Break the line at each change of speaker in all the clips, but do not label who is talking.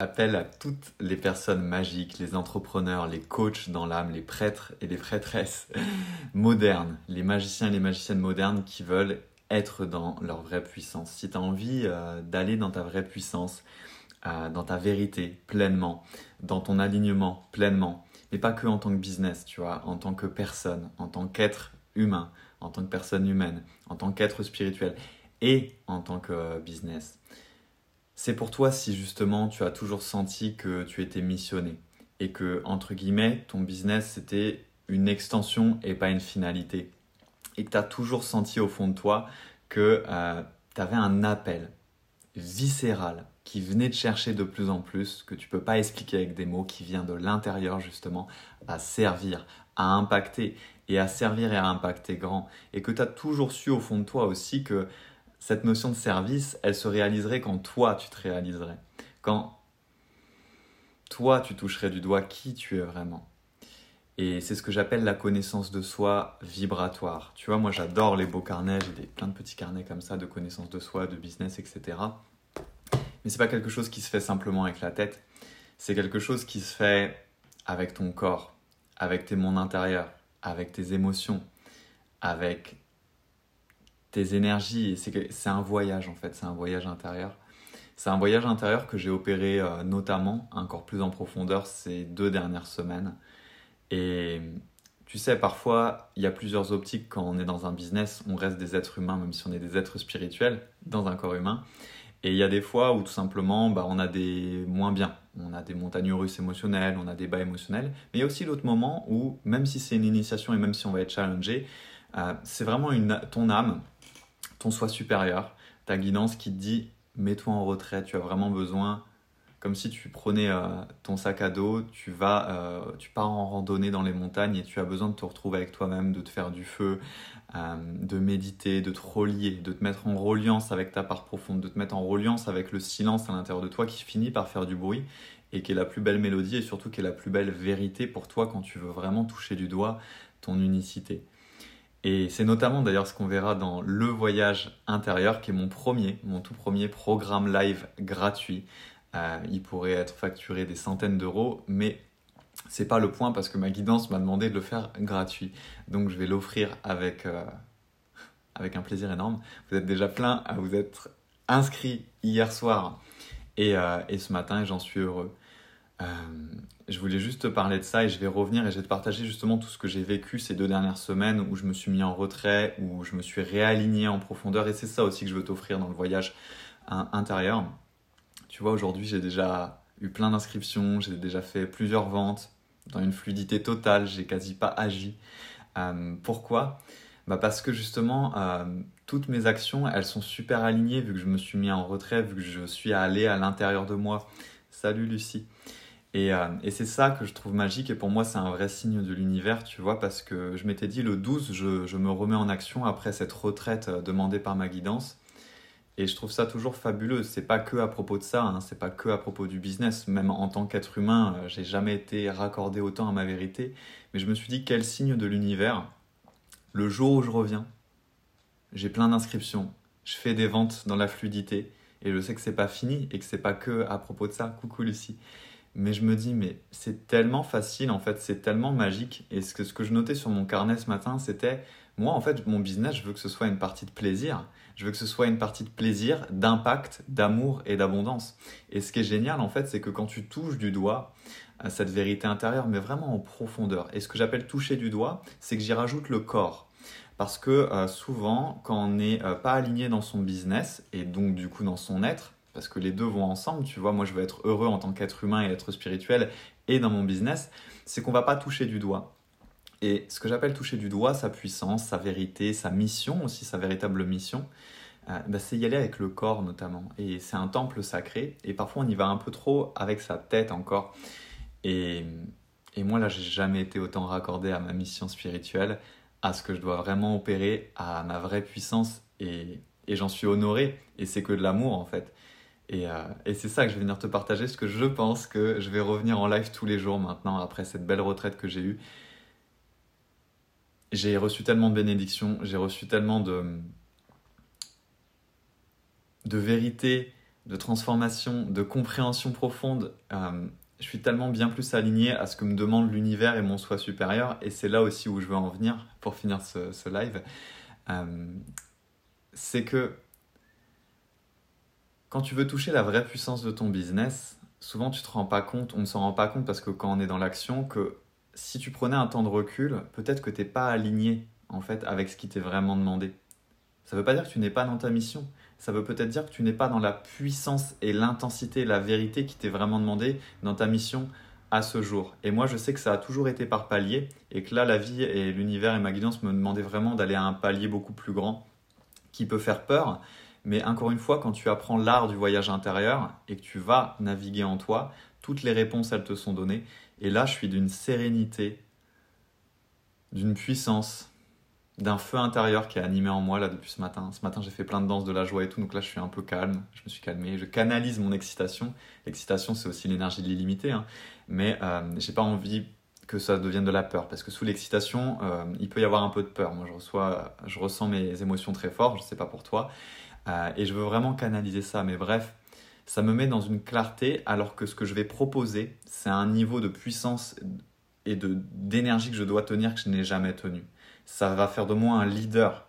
Appelle à toutes les personnes magiques, les entrepreneurs, les coachs dans l'âme, les prêtres et les prêtresses modernes, les magiciens et les magiciennes modernes qui veulent être dans leur vraie puissance. Si tu as envie euh, d'aller dans ta vraie puissance, euh, dans ta vérité pleinement, dans ton alignement pleinement, mais pas que en tant que business, tu vois, en tant que personne, en tant qu'être humain, en tant que personne humaine, en tant qu'être spirituel et en tant que euh, business. C'est pour toi si justement tu as toujours senti que tu étais missionné et que, entre guillemets, ton business c'était une extension et pas une finalité. Et que tu as toujours senti au fond de toi que euh, tu avais un appel viscéral qui venait de chercher de plus en plus, que tu peux pas expliquer avec des mots, qui vient de l'intérieur justement, à servir, à impacter, et à servir et à impacter grand. Et que tu as toujours su au fond de toi aussi que cette notion de service, elle se réaliserait quand toi tu te réaliserais. Quand toi tu toucherais du doigt qui tu es vraiment. Et c'est ce que j'appelle la connaissance de soi vibratoire. Tu vois, moi j'adore les beaux carnets, j'ai des, plein de petits carnets comme ça de connaissance de soi, de business, etc. Mais c'est pas quelque chose qui se fait simplement avec la tête. C'est quelque chose qui se fait avec ton corps, avec tes mondes intérieurs, avec tes émotions, avec tes énergies. C'est un voyage en fait, c'est un voyage intérieur. C'est un voyage intérieur que j'ai opéré euh, notamment, encore plus en profondeur, ces deux dernières semaines. Et tu sais, parfois, il y a plusieurs optiques quand on est dans un business. On reste des êtres humains, même si on est des êtres spirituels, dans un corps humain. Et il y a des fois où tout simplement, bah, on a des moins bien. On a des montagnes russes émotionnelles, on a des bas émotionnels. Mais il y a aussi d'autres moments où, même si c'est une initiation et même si on va être challengé, euh, c'est vraiment une, ton âme ton soi supérieur, ta guidance qui te dit mets-toi en retrait, tu as vraiment besoin, comme si tu prenais euh, ton sac à dos, tu vas, euh, tu pars en randonnée dans les montagnes et tu as besoin de te retrouver avec toi-même, de te faire du feu, euh, de méditer, de te relier, de te mettre en reliance avec ta part profonde, de te mettre en reliance avec le silence à l'intérieur de toi qui finit par faire du bruit et qui est la plus belle mélodie et surtout qui est la plus belle vérité pour toi quand tu veux vraiment toucher du doigt ton unicité. Et c'est notamment d'ailleurs ce qu'on verra dans Le Voyage intérieur, qui est mon premier, mon tout premier programme live gratuit. Euh, il pourrait être facturé des centaines d'euros, mais c'est pas le point parce que ma guidance m'a demandé de le faire gratuit. Donc je vais l'offrir avec, euh, avec un plaisir énorme. Vous êtes déjà plein à vous être inscrit hier soir et, euh, et ce matin, et j'en suis heureux. Euh, je voulais juste te parler de ça et je vais revenir et je vais te partager justement tout ce que j'ai vécu ces deux dernières semaines où je me suis mis en retrait, où je me suis réaligné en profondeur et c'est ça aussi que je veux t'offrir dans le voyage intérieur. Tu vois, aujourd'hui j'ai déjà eu plein d'inscriptions, j'ai déjà fait plusieurs ventes dans une fluidité totale, j'ai quasi pas agi. Euh, pourquoi? Bah Parce que justement, euh, toutes mes actions, elles sont super alignées vu que je me suis mis en retrait, vu que je suis allé à l'intérieur de moi. Salut Lucie. Euh, et, c'est ça que je trouve magique et pour moi c'est un vrai signe de l'univers, tu vois, parce que je m'étais dit le 12, je, me remets en action après cette retraite euh, demandée par ma guidance. Et je trouve ça toujours fabuleux. C'est pas que à propos de ça, hein, c'est pas que à propos du business. Même en tant qu'être humain, euh, j'ai jamais été raccordé autant à ma vérité. Mais je me suis dit quel signe de l'univers. Le jour où je reviens, j'ai plein d'inscriptions, je fais des ventes dans la fluidité et je sais que c'est pas fini et que c'est pas que à propos de ça. Coucou Lucie. Mais je me dis, mais c'est tellement facile, en fait, c'est tellement magique. Et ce que, ce que je notais sur mon carnet ce matin, c'était, moi, en fait, mon business, je veux que ce soit une partie de plaisir. Je veux que ce soit une partie de plaisir, d'impact, d'amour et d'abondance. Et ce qui est génial, en fait, c'est que quand tu touches du doigt à cette vérité intérieure, mais vraiment en profondeur, et ce que j'appelle toucher du doigt, c'est que j'y rajoute le corps. Parce que euh, souvent, quand on n'est euh, pas aligné dans son business, et donc du coup dans son être, parce que les deux vont ensemble, tu vois, moi je veux être heureux en tant qu'être humain et être spirituel et dans mon business, c'est qu'on va pas toucher du doigt. Et ce que j'appelle toucher du doigt, sa puissance, sa vérité, sa mission aussi, sa véritable mission, euh, bah, c'est y aller avec le corps notamment. Et c'est un temple sacré, et parfois on y va un peu trop avec sa tête encore. Et, et moi là, j'ai jamais été autant raccordé à ma mission spirituelle, à ce que je dois vraiment opérer, à ma vraie puissance, et, et j'en suis honoré, et c'est que de l'amour en fait. Euh, et, c'est ça que je vais venir te partager, parce que je pense que je vais revenir en live tous les jours maintenant, après cette belle retraite que j'ai eue. J'ai reçu tellement de bénédictions, j'ai reçu tellement de, de vérité de transformation, de compréhension profonde. Euh, je suis tellement bien plus aligné à ce que me demande l'univers et mon soi supérieur. Et c'est là aussi où je veux en venir pour finir ce, live. Euh, c'est que quand tu veux toucher la vraie puissance de ton business, souvent tu te rends pas compte, on ne s'en rend pas compte parce que quand on est dans l'action, que si tu prenais un temps de recul, peut-être que tu n'es pas aligné en fait avec ce qui t'est vraiment demandé. Ça ne veut pas dire que tu n'es pas dans ta mission. Ça veut peut-être dire que tu n'es pas dans la puissance et l'intensité, la vérité qui t'est vraiment demandé dans ta mission à ce jour. Et moi, je sais que ça a toujours été par palier et que là, la vie et l'univers et ma guidance me demandaient vraiment d'aller à un palier beaucoup plus grand qui peut faire peur. Mais encore une fois, quand tu apprends l'art du voyage intérieur et que tu vas naviguer en toi, toutes les réponses, elles te sont données. Et là, je suis d'une sérénité, d'une puissance, d'un feu intérieur qui est animé en moi là depuis ce matin. Ce matin, j'ai fait plein de danses, de la joie et tout, donc là, je suis un peu calme. Je me suis calmé. Je canalise mon excitation. L'excitation, c'est aussi l'énergie de l'illimité, hein. mais euh, j'ai pas envie que ça devienne de la peur, parce que sous l'excitation, euh, il peut y avoir un peu de peur. Moi, je reçois, je ressens mes émotions très fort. Je sais pas pour toi, euh, et je veux vraiment canaliser ça. Mais bref, ça me met dans une clarté, alors que ce que je vais proposer, c'est un niveau de puissance et de d'énergie que je dois tenir que je n'ai jamais tenu ça va faire de moi un leader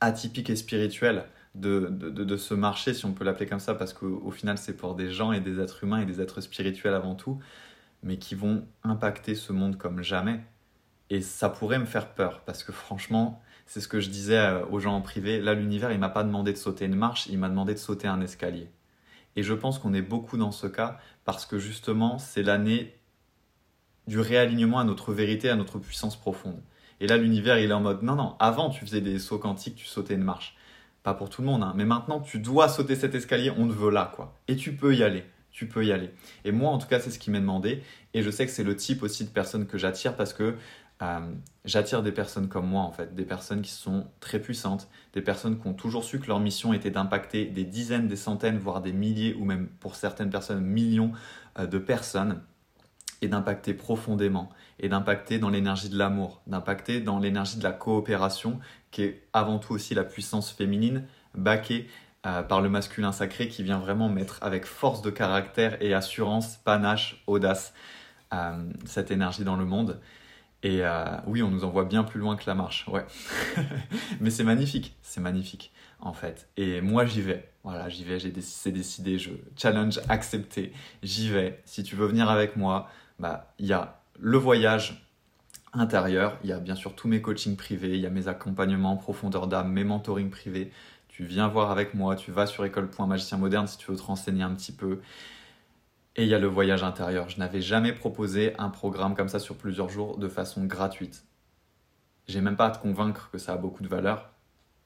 atypique et spirituel de, de, ce marché, si on peut l'appeler comme ça, parce qu'au final, c'est pour des gens et des êtres humains et des êtres spirituels avant tout, mais qui vont impacter ce monde comme jamais. Et ça pourrait me faire peur, parce que franchement, c'est ce que je disais euh, aux gens en privé. Là, l'univers, il m'a pas demandé de sauter une marche, il m'a demandé de sauter un escalier. Et je pense qu'on est beaucoup dans ce cas, parce que justement, c'est l'année du réalignement à notre vérité, à notre puissance profonde. Et là, l'univers, il est en mode non, non, avant, tu faisais des sauts quantiques, tu sautais une marche. Pas pour tout le monde, hein, mais maintenant, tu dois sauter cet escalier, on te veut là, quoi. Et tu peux y aller. Tu peux y aller. Et moi, en tout cas, c'est ce qui m'est demandé. Et je sais que c'est le type aussi de personnes que j'attire parce que euh, j'attire des personnes comme moi, en fait. Des personnes qui sont très puissantes, des personnes qui ont toujours su que leur mission était d'impacter des dizaines, des centaines, voire des milliers, ou même pour certaines personnes, millions euh, de personnes et d'impacter profondément et d'impacter dans l'énergie de l'amour, d'impacter dans l'énergie de la coopération, qui est avant tout aussi la puissance féminine, baquée euh, par le masculin sacré qui vient vraiment mettre avec force de caractère et assurance, panache, audace, cette énergie dans le monde. Et euh, oui, on nous envoie bien plus loin que la marche, ouais. Mais c'est magnifique, c'est magnifique, en fait. Et moi, j'y vais. Voilà, j'y vais, j'ai c'est décidé, je challenge accepté, j'y vais. Si tu veux venir avec moi, bah, il y a le voyage intérieur, il y a bien sûr tous mes coachings privés, il y a mes accompagnements en profondeur d'âme, mes mentorings privés. Tu viens voir avec moi, tu vas sur école.magicienmoderne si tu veux te renseigner un petit peu. Et il y a le voyage intérieur. Je n'avais jamais proposé un programme comme ça sur plusieurs jours de façon gratuite. J'ai même pas à te convaincre que ça a beaucoup de valeur,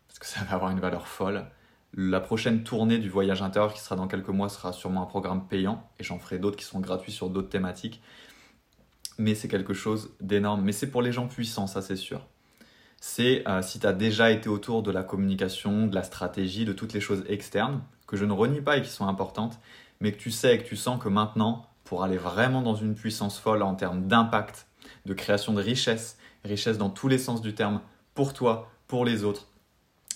parce que ça va avoir une valeur folle. La prochaine tournée du voyage intérieur qui sera dans quelques mois sera sûrement un programme payant, et j'en ferai d'autres qui sont gratuits sur d'autres thématiques mais c'est quelque chose d'énorme. Mais c'est pour les gens puissants, ça c'est sûr. C'est euh, si tu as déjà été autour de la communication, de la stratégie, de toutes les choses externes, que je ne renie pas et qui sont importantes, mais que tu sais et que tu sens que maintenant, pour aller vraiment dans une puissance folle en termes d'impact, de création de richesse, richesse dans tous les sens du terme, pour toi, pour les autres,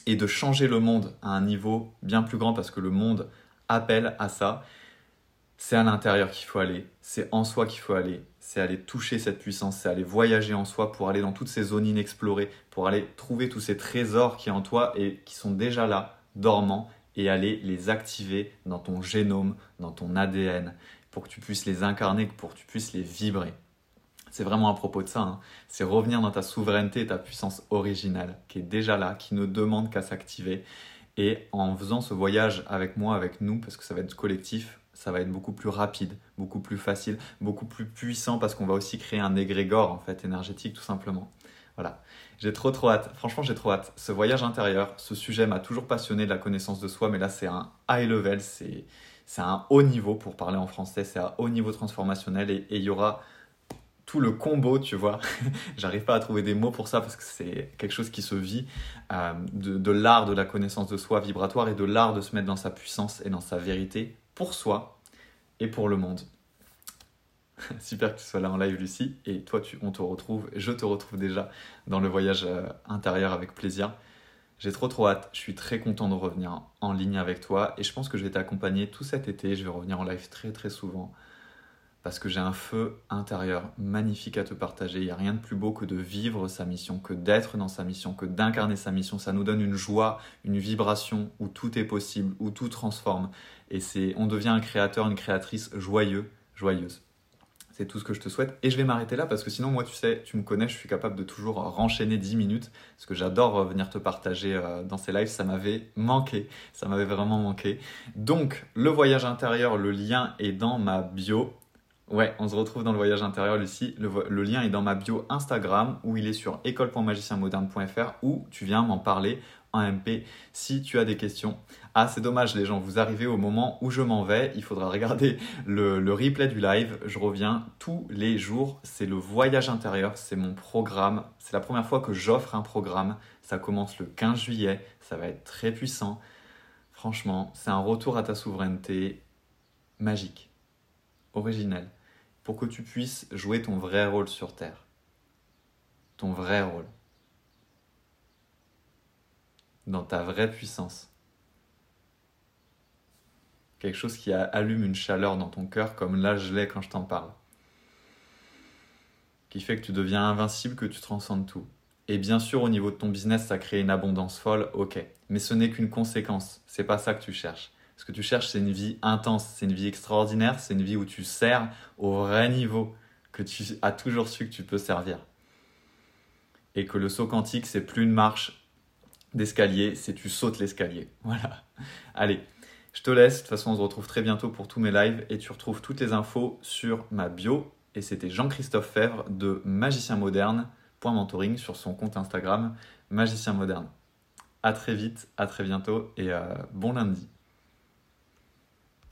et de changer le monde à un niveau bien plus grand parce que le monde appelle à ça, c'est à l'intérieur qu'il faut aller, c'est en soi qu'il faut aller, c'est aller toucher cette puissance, c'est aller voyager en soi pour aller dans toutes ces zones inexplorées, pour aller trouver tous ces trésors qui en toi et qui sont déjà là, dormants, et aller les activer dans ton génome, dans ton ADN, pour que tu puisses les incarner, pour que tu puisses les vibrer. C'est vraiment à propos de ça, hein. c'est revenir dans ta souveraineté, ta puissance originale, qui est déjà là, qui ne demande qu'à s'activer. Et en faisant ce voyage avec moi, avec nous, parce que ça va être collectif, ça va être beaucoup plus rapide, beaucoup plus facile, beaucoup plus puissant parce qu'on va aussi créer un égrégore en fait énergétique tout simplement. Voilà, j'ai trop trop hâte. Franchement, j'ai trop hâte. Ce voyage intérieur, ce sujet m'a toujours passionné de la connaissance de soi, mais là c'est un high level, c'est un haut niveau pour parler en français, c'est un haut niveau transformationnel et il y aura tout le combo, tu vois. J'arrive pas à trouver des mots pour ça parce que c'est quelque chose qui se vit euh, de l'art de la connaissance de soi vibratoire et de l'art de se mettre dans sa puissance et dans sa vérité pour soi et pour le monde. Super que tu sois là en live, Lucie. Et toi, tu, on te retrouve, je te retrouve déjà dans le voyage euh, intérieur avec plaisir. J'ai trop trop hâte. Je suis très content de revenir en ligne avec toi et je pense que je vais t'accompagner tout cet été. Je vais revenir en live très très souvent parce que j'ai un feu intérieur magnifique à te partager. Il n'y a rien de plus beau que de vivre sa mission, que d'être dans sa mission, que d'incarner sa mission. Ça nous donne une joie, une vibration où tout est possible, où tout transforme. Et c'est, on devient un créateur, une créatrice joyeux, joyeuse. C'est tout ce que je te souhaite. Et je vais m'arrêter là parce que sinon, moi, tu sais, tu me connais, je suis capable de toujours renchaîner 10 minutes. Parce que j'adore venir te partager euh, dans ces lives. Ça m'avait manqué. Ça m'avait vraiment manqué. Donc, le voyage intérieur, le lien est dans ma bio. Ouais, on se retrouve dans le voyage intérieur, Lucie. Le, le, lien est dans ma bio Instagram ou il est sur école.magicienmoderne.fr où tu viens m'en parler en MP si tu as des questions. Ah, c'est dommage, les gens, vous arrivez au moment où je m'en vais. Il faudra regarder le, le, replay du live. Je reviens tous les jours. C'est le voyage intérieur, c'est mon programme. C'est la première fois que j'offre un programme. Ça commence le 15 juillet. Ça va être très puissant. Franchement, c'est un retour à ta souveraineté magique, originel pour que tu puisses jouer ton vrai rôle sur Terre. Ton vrai rôle. Dans ta vraie puissance. Quelque chose qui allume une chaleur dans ton cœur comme là je l'ai quand je t'en parle. Qui fait que tu deviens invincible, que tu transcendes tout. Et bien sûr, au niveau de ton business, ça crée une abondance folle, ok. Mais ce n'est qu'une conséquence. C'est pas ça que tu cherches. Ce que tu cherches, c'est une vie intense, c'est une vie extraordinaire, c'est une vie où tu sers au vrai niveau que tu as toujours su que tu peux servir. Et que le saut quantique, c'est plus une marche d'escalier, c'est tu sautes l'escalier. Voilà. Allez, je te laisse. De toute façon, on se retrouve très bientôt pour tous mes lives et tu retrouves toutes les infos sur ma bio. Et c'était Jean-Christophe Fèvre de Magicien Moderne. Mentoring sur son compte Instagram Magicien Moderne. À très vite, à très bientôt et euh, bon lundi.